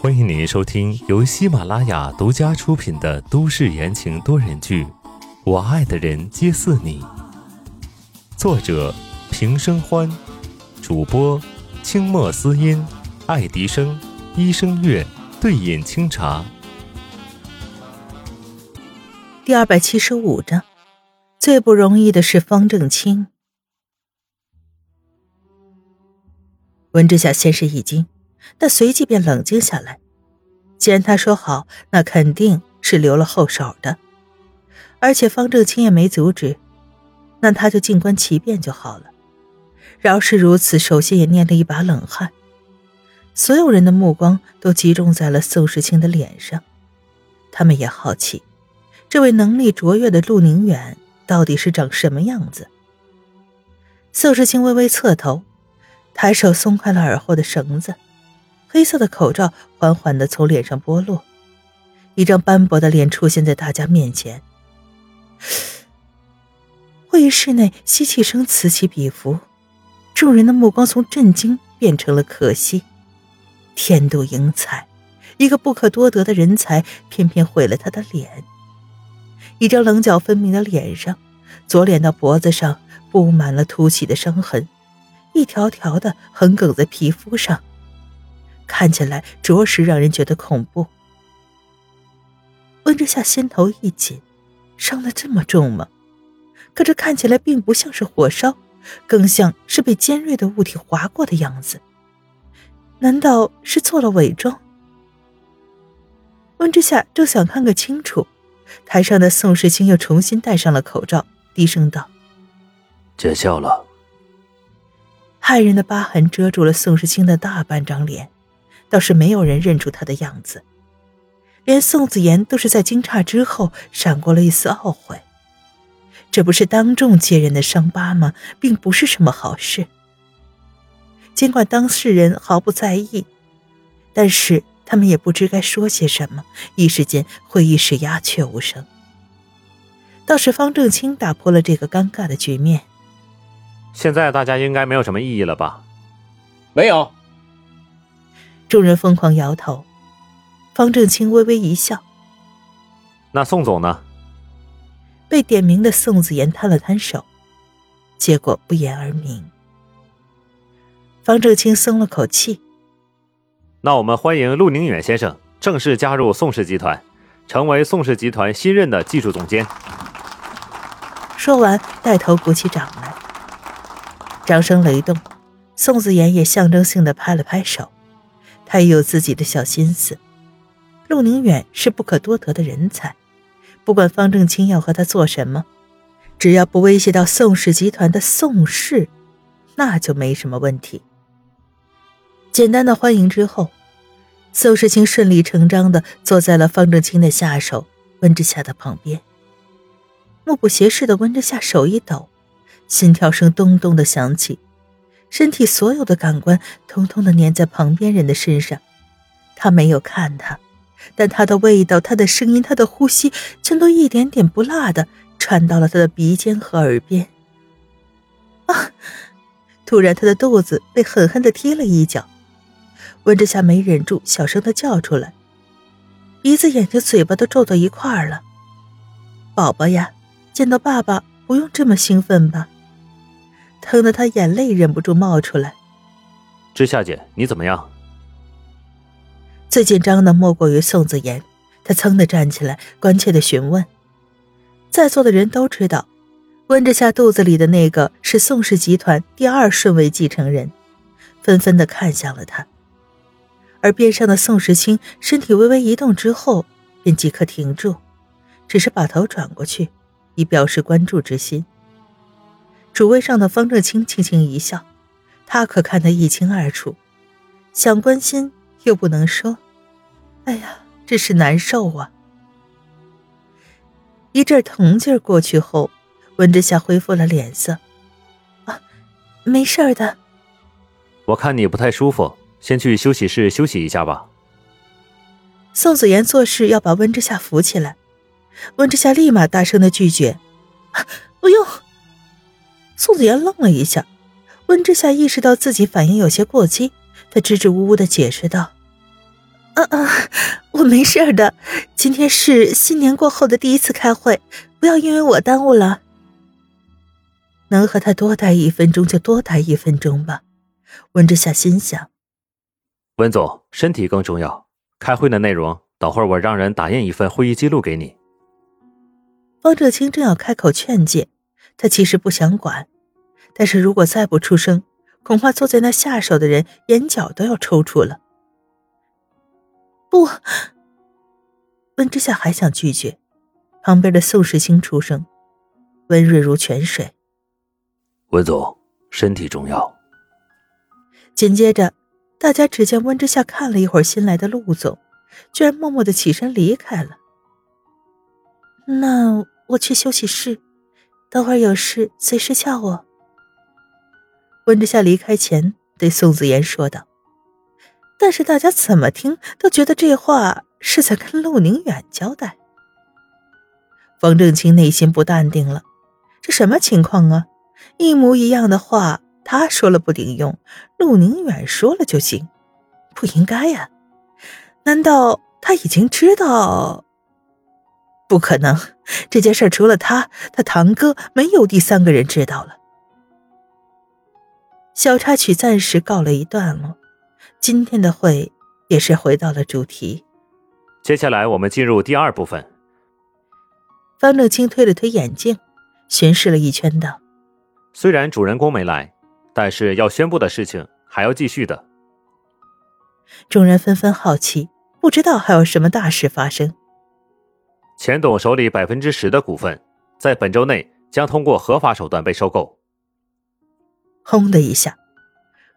欢迎您收听由喜马拉雅独家出品的都市言情多人剧《我爱的人皆似你》，作者平生欢，主播清墨思音、爱迪生、一生月、对饮清茶。第二百七十五章，最不容易的是方正清。温之夏先是一惊，但随即便冷静下来。既然他说好，那肯定是留了后手的，而且方正清也没阻止，那他就静观其变就好了。饶是如此，手心也捏了一把冷汗。所有人的目光都集中在了宋时清的脸上，他们也好奇，这位能力卓越的陆宁远到底是长什么样子。宋时清微微侧头。抬手松开了耳后的绳子，黑色的口罩缓缓地从脸上剥落，一张斑驳的脸出现在大家面前。会议室内吸气声此起彼伏，众人的目光从震惊变成了可惜。天妒英才，一个不可多得的人才，偏偏毁了他的脸。一张棱角分明的脸上，左脸到脖子上布满了凸起的伤痕。一条条的横梗在皮肤上，看起来着实让人觉得恐怖。温之夏心头一紧，伤得这么重吗？可这看起来并不像是火烧，更像是被尖锐的物体划过的样子。难道是做了伪装？温之夏正想看个清楚，台上的宋时清又重新戴上了口罩，低声道：“见笑了。”骇人的疤痕遮住了宋时清的大半张脸，倒是没有人认出他的样子，连宋子言都是在惊诧之后闪过了一丝懊悔。这不是当众揭人的伤疤吗？并不是什么好事。尽管当事人毫不在意，但是他们也不知该说些什么，一时间会议室鸦雀无声。倒是方正清打破了这个尴尬的局面。现在大家应该没有什么异议了吧？没有。众人疯狂摇头。方正清微微一笑。那宋总呢？被点名的宋子言摊了摊手，结果不言而明。方正清松了口气。那我们欢迎陆宁远先生正式加入宋氏集团，成为宋氏集团新任的技术总监。说完，带头鼓起掌来。掌声雷动，宋子言也象征性的拍了拍手。他也有自己的小心思。陆宁远是不可多得的人才，不管方正清要和他做什么，只要不威胁到宋氏集团的宋氏，那就没什么问题。简单的欢迎之后，宋世清顺理成章的坐在了方正清的下手温之夏的旁边。目不斜视的温之夏手一抖。心跳声咚咚的响起，身体所有的感官通通的粘在旁边人的身上。他没有看他，但他的味道、他的声音、他的呼吸，全都一点点不落的传到了他的鼻尖和耳边。啊！突然，他的肚子被狠狠的踢了一脚，温之夏没忍住，小声的叫出来，鼻子、眼睛、嘴巴都皱到一块儿了。宝宝呀，见到爸爸不用这么兴奋吧？疼得他眼泪忍不住冒出来。知夏姐，你怎么样？最紧张的莫过于宋子言，他噌的站起来，关切的询问。在座的人都知道，温之夏肚子里的那个是宋氏集团第二顺位继承人，纷纷的看向了他。而边上的宋时清身体微微一动之后，便即刻停住，只是把头转过去，以表示关注之心。主位上的方正清轻轻一笑，他可看得一清二楚，想关心又不能说，哎呀，真是难受啊！一阵疼劲儿过去后，温之夏恢复了脸色，啊，没事的。我看你不太舒服，先去休息室休息一下吧。宋子言做事要把温之夏扶起来，温之夏立马大声的拒绝，不用。宋子言愣了一下，温之夏意识到自己反应有些过激，他支支吾吾的解释道：“啊啊，我没事的。今天是新年过后的第一次开会，不要因为我耽误了。能和他多待一分钟就多待一分钟吧。”温之夏心想：“温总，身体更重要。开会的内容，等会儿我让人打印一份会议记录给你。”方正清正要开口劝诫，他其实不想管，但是如果再不出声，恐怕坐在那下手的人眼角都要抽搐了。不，温之夏还想拒绝，旁边的宋时清出声，温润如泉水：“温总，身体重要。”紧接着，大家只见温之夏看了一会儿新来的陆总，居然默默的起身离开了。那。我去休息室，等会儿有事随时叫我。温之夏离开前对宋子言说道，但是大家怎么听都觉得这话是在跟陆宁远交代。方正清内心不淡定了，这什么情况啊？一模一样的话，他说了不顶用，陆宁远说了就行，不应该呀？难道他已经知道？不可能，这件事除了他，他堂哥没有第三个人知道了。小插曲暂时告了一段落，今天的会也是回到了主题。接下来我们进入第二部分。方乐清推了推眼镜，巡视了一圈，道：“虽然主人公没来，但是要宣布的事情还要继续的。”众人纷纷好奇，不知道还有什么大事发生。钱董手里百分之十的股份，在本周内将通过合法手段被收购。轰的一下，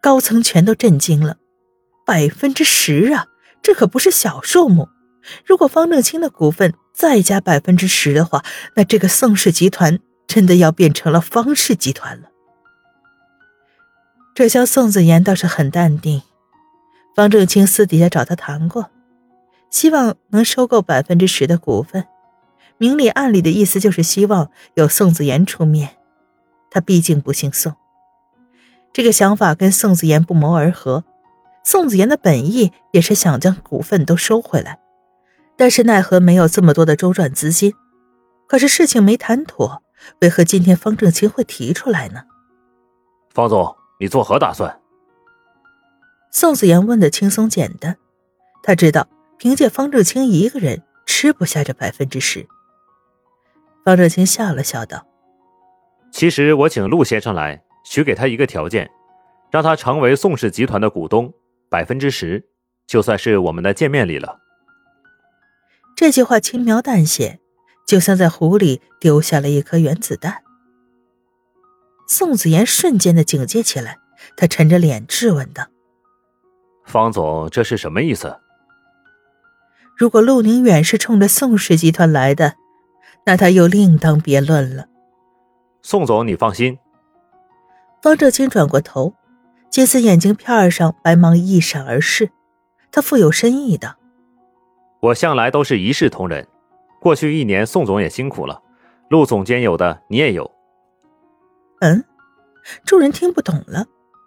高层全都震惊了。百分之十啊，这可不是小数目。如果方正清的股份再加百分之十的话，那这个宋氏集团真的要变成了方氏集团了。这厢宋子言倒是很淡定。方正清私底下找他谈过。希望能收购百分之十的股份，明里暗里的意思就是希望有宋子言出面。他毕竟不姓宋，这个想法跟宋子言不谋而合。宋子言的本意也是想将股份都收回来，但是奈何没有这么多的周转资金。可是事情没谈妥，为何今天方正清会提出来呢？方总，你作何打算？宋子言问的轻松简单，他知道。凭借方正清一个人吃不下这百分之十。方正清笑了笑道：“其实我请陆先生来，许给他一个条件，让他成为宋氏集团的股东，百分之十，就算是我们的见面礼了。”这句话轻描淡写，就像在湖里丢下了一颗原子弹。宋子妍瞬间的警戒起来，他沉着脸质问道：“方总，这是什么意思？”如果陆宁远是冲着宋氏集团来的，那他又另当别论了。宋总，你放心。方正清转过头，金丝眼睛片上白芒一闪而逝，他富有深意道：“我向来都是一视同仁，过去一年宋总也辛苦了，陆总监有的你也有。”嗯，众人听不懂了，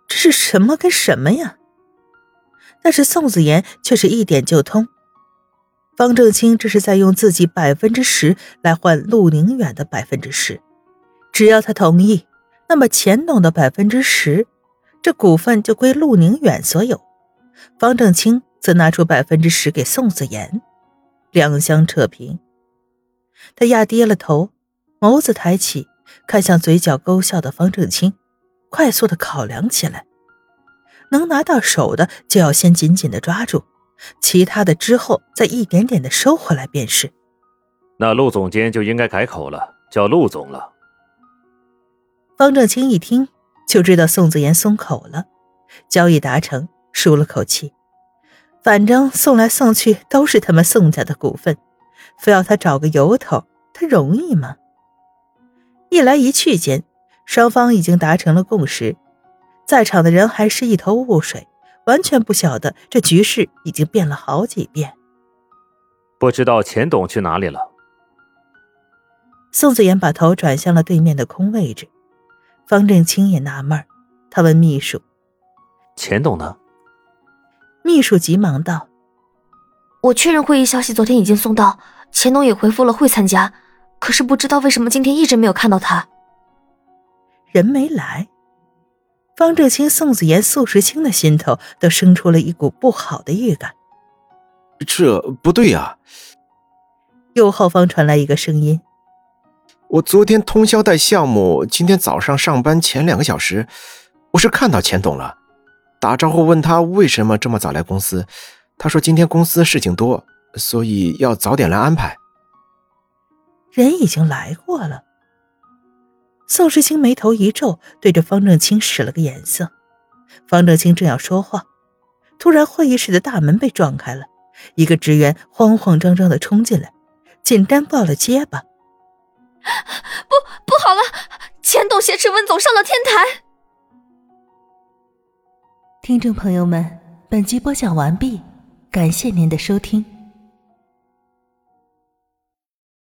这是什么跟什么呀？但是宋子言却是一点就通。方正清这是在用自己百分之十来换陆宁远的百分之十，只要他同意，那么钱董的百分之十，这股份就归陆宁远所有。方正清则拿出百分之十给宋子言，两相扯平。他压低了头，眸子抬起，看向嘴角勾笑的方正清，快速的考量起来，能拿到手的就要先紧紧的抓住。其他的之后再一点点的收回来便是。那陆总监就应该改口了，叫陆总了。方正清一听就知道宋子言松口了，交易达成，舒了口气。反正送来送去都是他们宋家的股份，非要他找个由头，他容易吗？一来一去间，双方已经达成了共识，在场的人还是一头雾水。完全不晓得这局势已经变了好几遍。不知道钱董去哪里了？宋子言把头转向了对面的空位置。方正清也纳闷他问秘书：“钱董呢？”秘书急忙道：“我确认会议消息昨天已经送到，钱董也回复了会参加，可是不知道为什么今天一直没有看到他。人没来。”方正清、宋子言、宋时清的心头都生出了一股不好的预感。这不对呀！右后方传来一个声音：“我昨天通宵带项目，今天早上上班前两个小时，我是看到钱董了。打招呼问他为什么这么早来公司，他说今天公司事情多，所以要早点来安排。人已经来过了。”宋时清眉头一皱，对着方正清使了个眼色。方正清正要说话，突然会议室的大门被撞开了，一个职员慌慌张张的冲进来，简单报了结巴：“ 不，不好了，钱董挟持温总上了天台。”听众朋友们，本集播讲完毕，感谢您的收听。